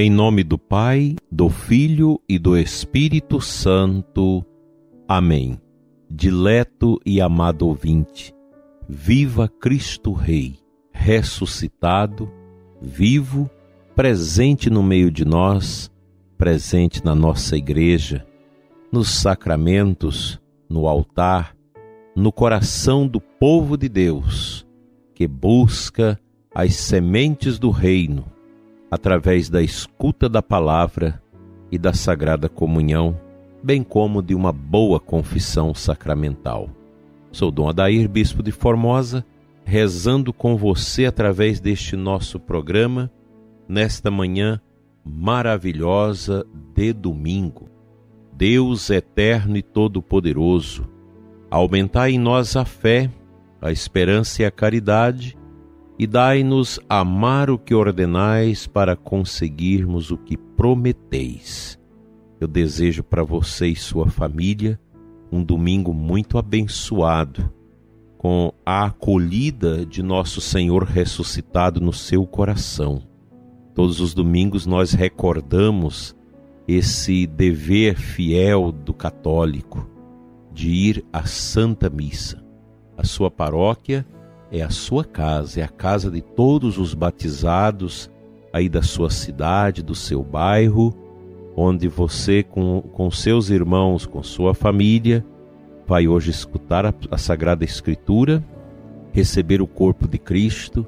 Em nome do Pai, do Filho e do Espírito Santo. Amém. Dileto e amado ouvinte, viva Cristo Rei, ressuscitado, vivo, presente no meio de nós, presente na nossa igreja, nos sacramentos, no altar, no coração do povo de Deus, que busca as sementes do reino através da escuta da palavra e da sagrada comunhão, bem como de uma boa confissão sacramental. Sou Dom Adair, bispo de Formosa, rezando com você através deste nosso programa nesta manhã maravilhosa de domingo. Deus eterno e todo-poderoso, aumentai em nós a fé, a esperança e a caridade e dai-nos amar o que ordenais para conseguirmos o que prometeis. Eu desejo para você e sua família um domingo muito abençoado, com a acolhida de nosso Senhor ressuscitado no seu coração. Todos os domingos nós recordamos esse dever fiel do católico de ir à Santa Missa. A sua paróquia é a sua casa, é a casa de todos os batizados aí da sua cidade, do seu bairro, onde você, com, com seus irmãos, com sua família, vai hoje escutar a, a Sagrada Escritura, receber o corpo de Cristo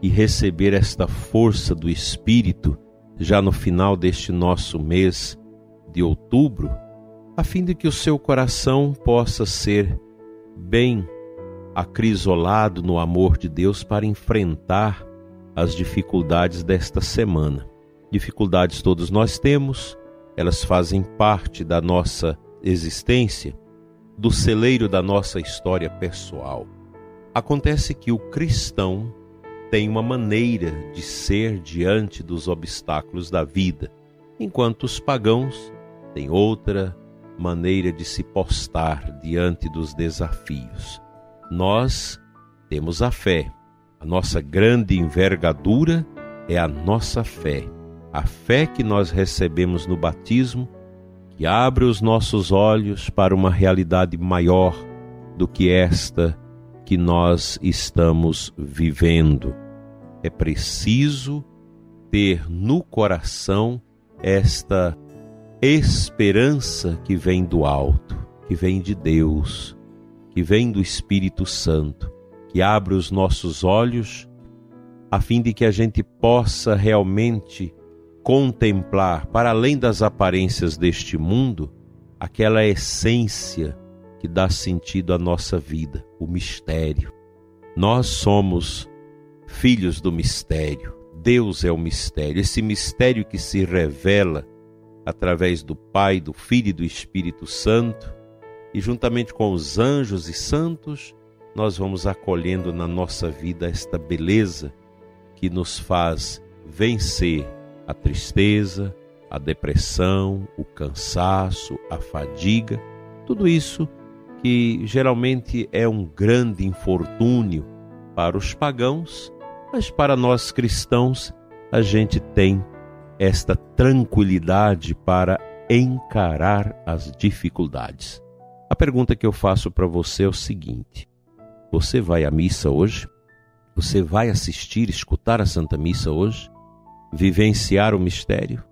e receber esta força do Espírito já no final deste nosso mês de outubro, a fim de que o seu coração possa ser bem acrisolado no amor de Deus para enfrentar as dificuldades desta semana. Dificuldades todos nós temos, elas fazem parte da nossa existência, do celeiro da nossa história pessoal. Acontece que o cristão tem uma maneira de ser diante dos obstáculos da vida, enquanto os pagãos têm outra maneira de se postar diante dos desafios nós temos a fé. A nossa grande envergadura é a nossa fé. A fé que nós recebemos no batismo, que abre os nossos olhos para uma realidade maior do que esta que nós estamos vivendo. É preciso ter no coração esta esperança que vem do alto, que vem de Deus, que vem do Espírito Santo, que abre os nossos olhos, a fim de que a gente possa realmente contemplar, para além das aparências deste mundo, aquela essência que dá sentido à nossa vida, o mistério. Nós somos filhos do mistério. Deus é o mistério, esse mistério que se revela através do Pai, do Filho e do Espírito Santo, e juntamente com os anjos e santos, nós vamos acolhendo na nossa vida esta beleza que nos faz vencer a tristeza, a depressão, o cansaço, a fadiga, tudo isso que geralmente é um grande infortúnio para os pagãos, mas para nós cristãos a gente tem esta tranquilidade para encarar as dificuldades. Pergunta que eu faço para você é o seguinte: você vai à missa hoje? Você vai assistir, escutar a Santa Missa hoje? Vivenciar o mistério?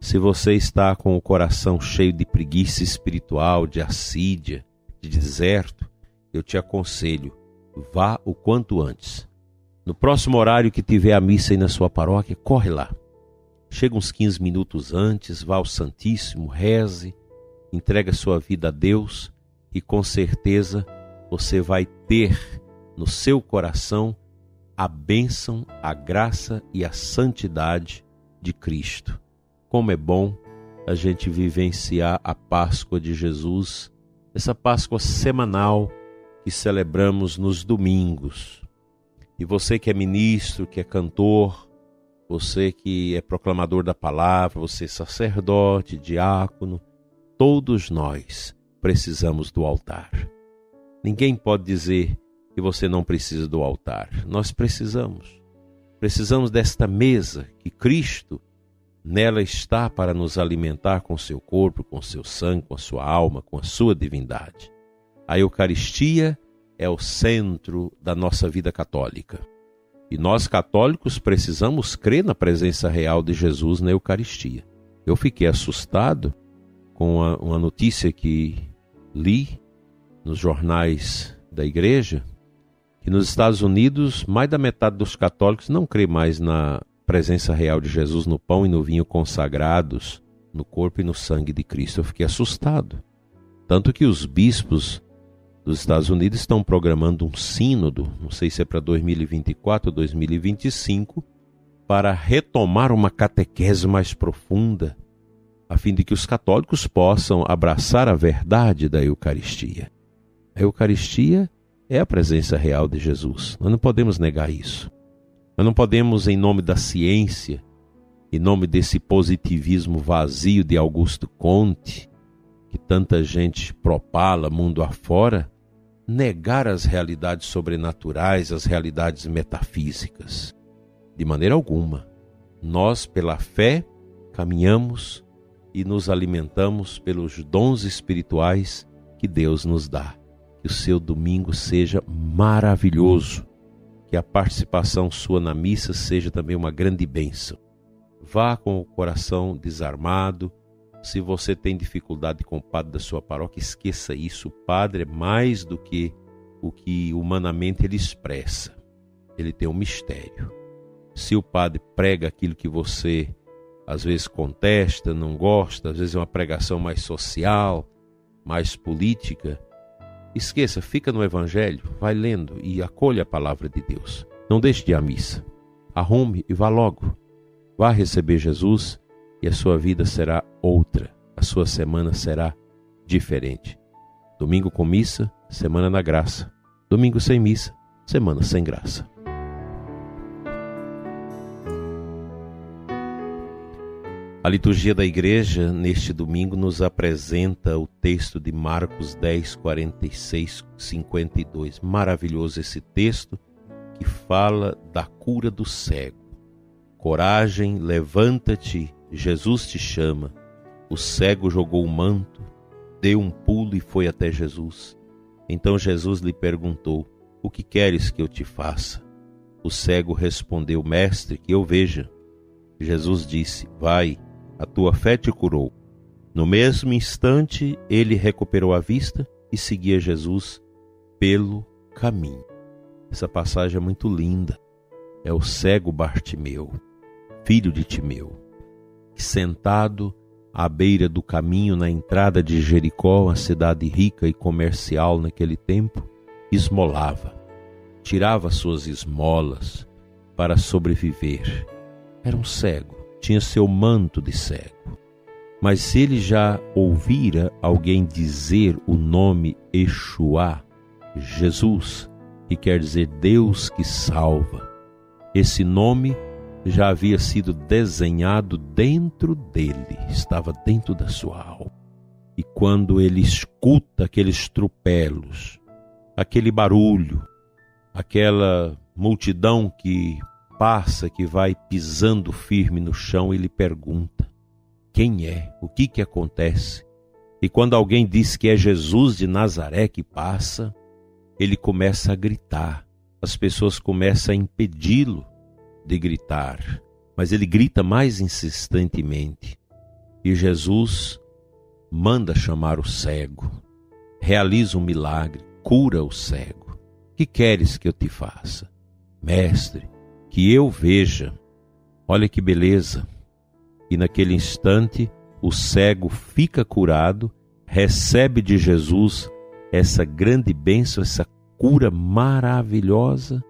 Se você está com o coração cheio de preguiça espiritual, de assídia, de deserto, eu te aconselho, vá o quanto antes. No próximo horário que tiver a missa aí na sua paróquia, corre lá. Chega uns 15 minutos antes, vá ao Santíssimo, reze, entrega sua vida a Deus e com certeza você vai ter no seu coração a bênção, a graça e a santidade de Cristo. Como é bom a gente vivenciar a Páscoa de Jesus, essa Páscoa semanal que celebramos nos domingos. E você que é ministro, que é cantor, você que é proclamador da palavra, você é sacerdote, diácono, Todos nós precisamos do altar. Ninguém pode dizer que você não precisa do altar. Nós precisamos. Precisamos desta mesa que Cristo Nela está para nos alimentar com seu corpo, com seu sangue, com a sua alma, com a sua divindade. A Eucaristia é o centro da nossa vida católica. E nós católicos precisamos crer na presença real de Jesus na Eucaristia. Eu fiquei assustado com uma, notícia que li nos jornais da igreja, que nos Estados Unidos mais da metade dos católicos não crê mais na presença real de Jesus no pão e no vinho consagrados no corpo e no sangue de Cristo. Eu fiquei assustado. Tanto que os bispos dos Estados Unidos estão programando um sínodo, não sei se é para 2024 ou 2025, para retomar uma catequese mais profunda, a fim de que os católicos possam abraçar a verdade da Eucaristia. A Eucaristia é a presença real de Jesus. Nós não podemos negar isso. Nós não podemos, em nome da ciência, em nome desse positivismo vazio de Augusto Conte, que tanta gente propala mundo afora, negar as realidades sobrenaturais, as realidades metafísicas. De maneira alguma. Nós, pela fé, caminhamos e nos alimentamos pelos dons espirituais que Deus nos dá. Que o seu domingo seja maravilhoso que a participação sua na missa seja também uma grande bênção. Vá com o coração desarmado. Se você tem dificuldade com o padre da sua paróquia, esqueça isso. O padre é mais do que o que humanamente ele expressa. Ele tem um mistério. Se o padre prega aquilo que você às vezes contesta, não gosta, às vezes é uma pregação mais social, mais política, Esqueça, fica no Evangelho, vai lendo e acolha a palavra de Deus. Não deixe de ir à missa. Arrume e vá logo. Vá receber Jesus e a sua vida será outra. A sua semana será diferente. Domingo com missa, semana na graça. Domingo sem missa, semana sem graça. A liturgia da igreja neste domingo nos apresenta o texto de Marcos 10, 46, 52. Maravilhoso esse texto que fala da cura do cego. Coragem, levanta-te, Jesus te chama. O cego jogou o manto, deu um pulo e foi até Jesus. Então Jesus lhe perguntou: O que queres que eu te faça? O cego respondeu: Mestre, que eu veja. Jesus disse: Vai a tua fé te curou. No mesmo instante, ele recuperou a vista e seguia Jesus pelo caminho. Essa passagem é muito linda. É o cego Bartimeu, filho de Timeu, que sentado à beira do caminho na entrada de Jericó, uma cidade rica e comercial naquele tempo, esmolava, tirava suas esmolas para sobreviver. Era um cego tinha seu manto de cego. Mas se ele já ouvira alguém dizer o nome Exuá, Jesus, que quer dizer Deus que salva, esse nome já havia sido desenhado dentro dele, estava dentro da sua alma. E quando ele escuta aqueles tropelos, aquele barulho, aquela multidão que passa, que vai pisando firme no chão e lhe pergunta: Quem é? O que que acontece? E quando alguém diz que é Jesus de Nazaré que passa, ele começa a gritar. As pessoas começam a impedi-lo de gritar, mas ele grita mais insistentemente. E Jesus manda chamar o cego, realiza um milagre, cura o cego. Que queres que eu te faça? Mestre, que eu veja. Olha que beleza! E naquele instante, o cego fica curado, recebe de Jesus essa grande bênção, essa cura maravilhosa,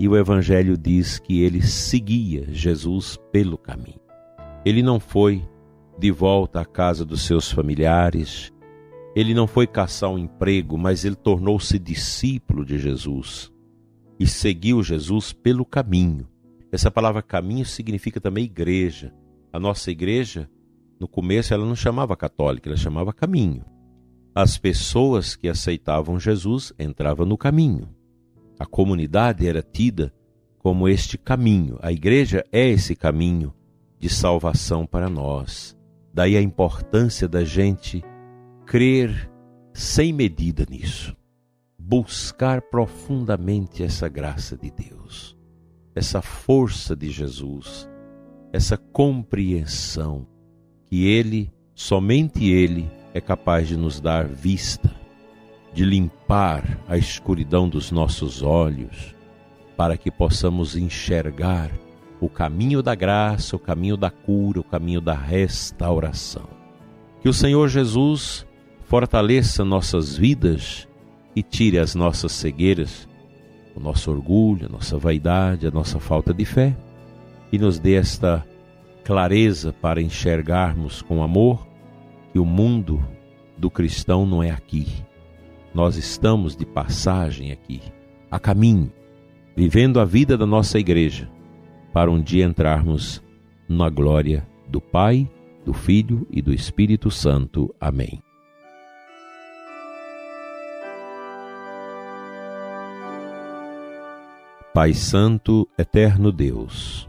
e o Evangelho diz que ele seguia Jesus pelo caminho. Ele não foi de volta à casa dos seus familiares, ele não foi caçar um emprego, mas ele tornou-se discípulo de Jesus e seguiu Jesus pelo caminho. Essa palavra caminho significa também igreja. A nossa igreja, no começo, ela não chamava católica, ela chamava caminho. As pessoas que aceitavam Jesus entravam no caminho. A comunidade era tida como este caminho. A igreja é esse caminho de salvação para nós. Daí a importância da gente crer sem medida nisso, buscar profundamente essa graça de Deus, essa força de Jesus, essa compreensão que Ele, somente Ele, é capaz de nos dar vista, de limpar a escuridão dos nossos olhos, para que possamos enxergar o caminho da graça, o caminho da cura, o caminho da restauração. Que o Senhor Jesus fortaleça nossas vidas e tire as nossas cegueiras, o nosso orgulho, a nossa vaidade, a nossa falta de fé e nos dê esta clareza para enxergarmos com amor que o mundo do cristão não é aqui. Nós estamos de passagem aqui, a caminho, vivendo a vida da nossa igreja, para um dia entrarmos na glória do Pai, do Filho e do Espírito Santo. Amém. Pai Santo, Eterno Deus,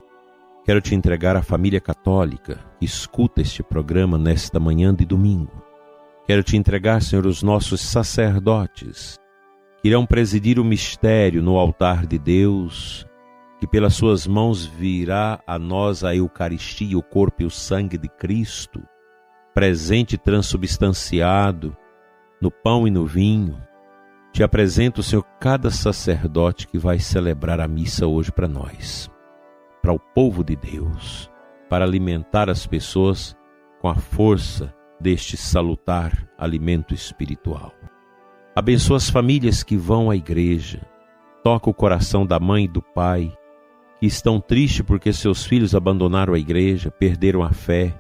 quero te entregar a família católica que escuta este programa nesta manhã de domingo. Quero te entregar, Senhor, os nossos sacerdotes que irão presidir o mistério no altar de Deus, que pelas suas mãos virá a nós a Eucaristia, o corpo e o sangue de Cristo, presente transubstanciado no pão e no vinho te apresento, Senhor, cada sacerdote que vai celebrar a missa hoje para nós, para o povo de Deus, para alimentar as pessoas com a força deste salutar alimento espiritual. Abençoa as famílias que vão à igreja, toca o coração da mãe e do pai, que estão tristes porque seus filhos abandonaram a igreja, perderam a fé,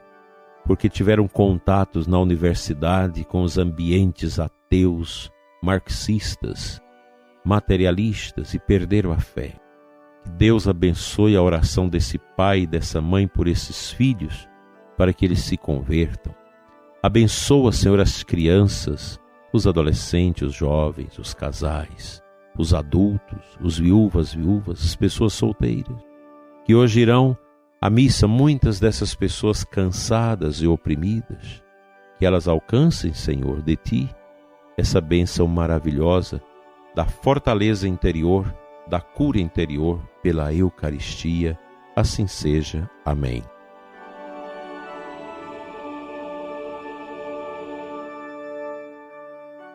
porque tiveram contatos na universidade com os ambientes ateus, marxistas, materialistas e perderam a fé. Que Deus abençoe a oração desse pai e dessa mãe por esses filhos, para que eles se convertam. Abençoa, Senhor, as crianças, os adolescentes, os jovens, os casais, os adultos, os viúvas, viúvas, as pessoas solteiras, que hoje irão à missa muitas dessas pessoas cansadas e oprimidas, que elas alcancem, Senhor, de ti essa bênção maravilhosa da fortaleza interior, da cura interior pela Eucaristia. Assim seja. Amém.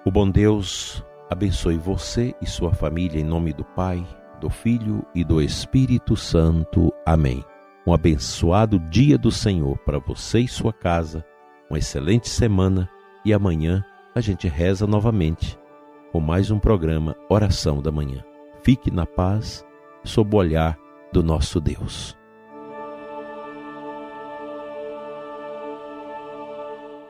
O bom Deus abençoe você e sua família em nome do Pai, do Filho e do Espírito Santo. Amém. Um abençoado dia do Senhor para você e sua casa. Uma excelente semana e amanhã a gente reza novamente com mais um programa Oração da Manhã. Fique na paz, sob o olhar do nosso Deus.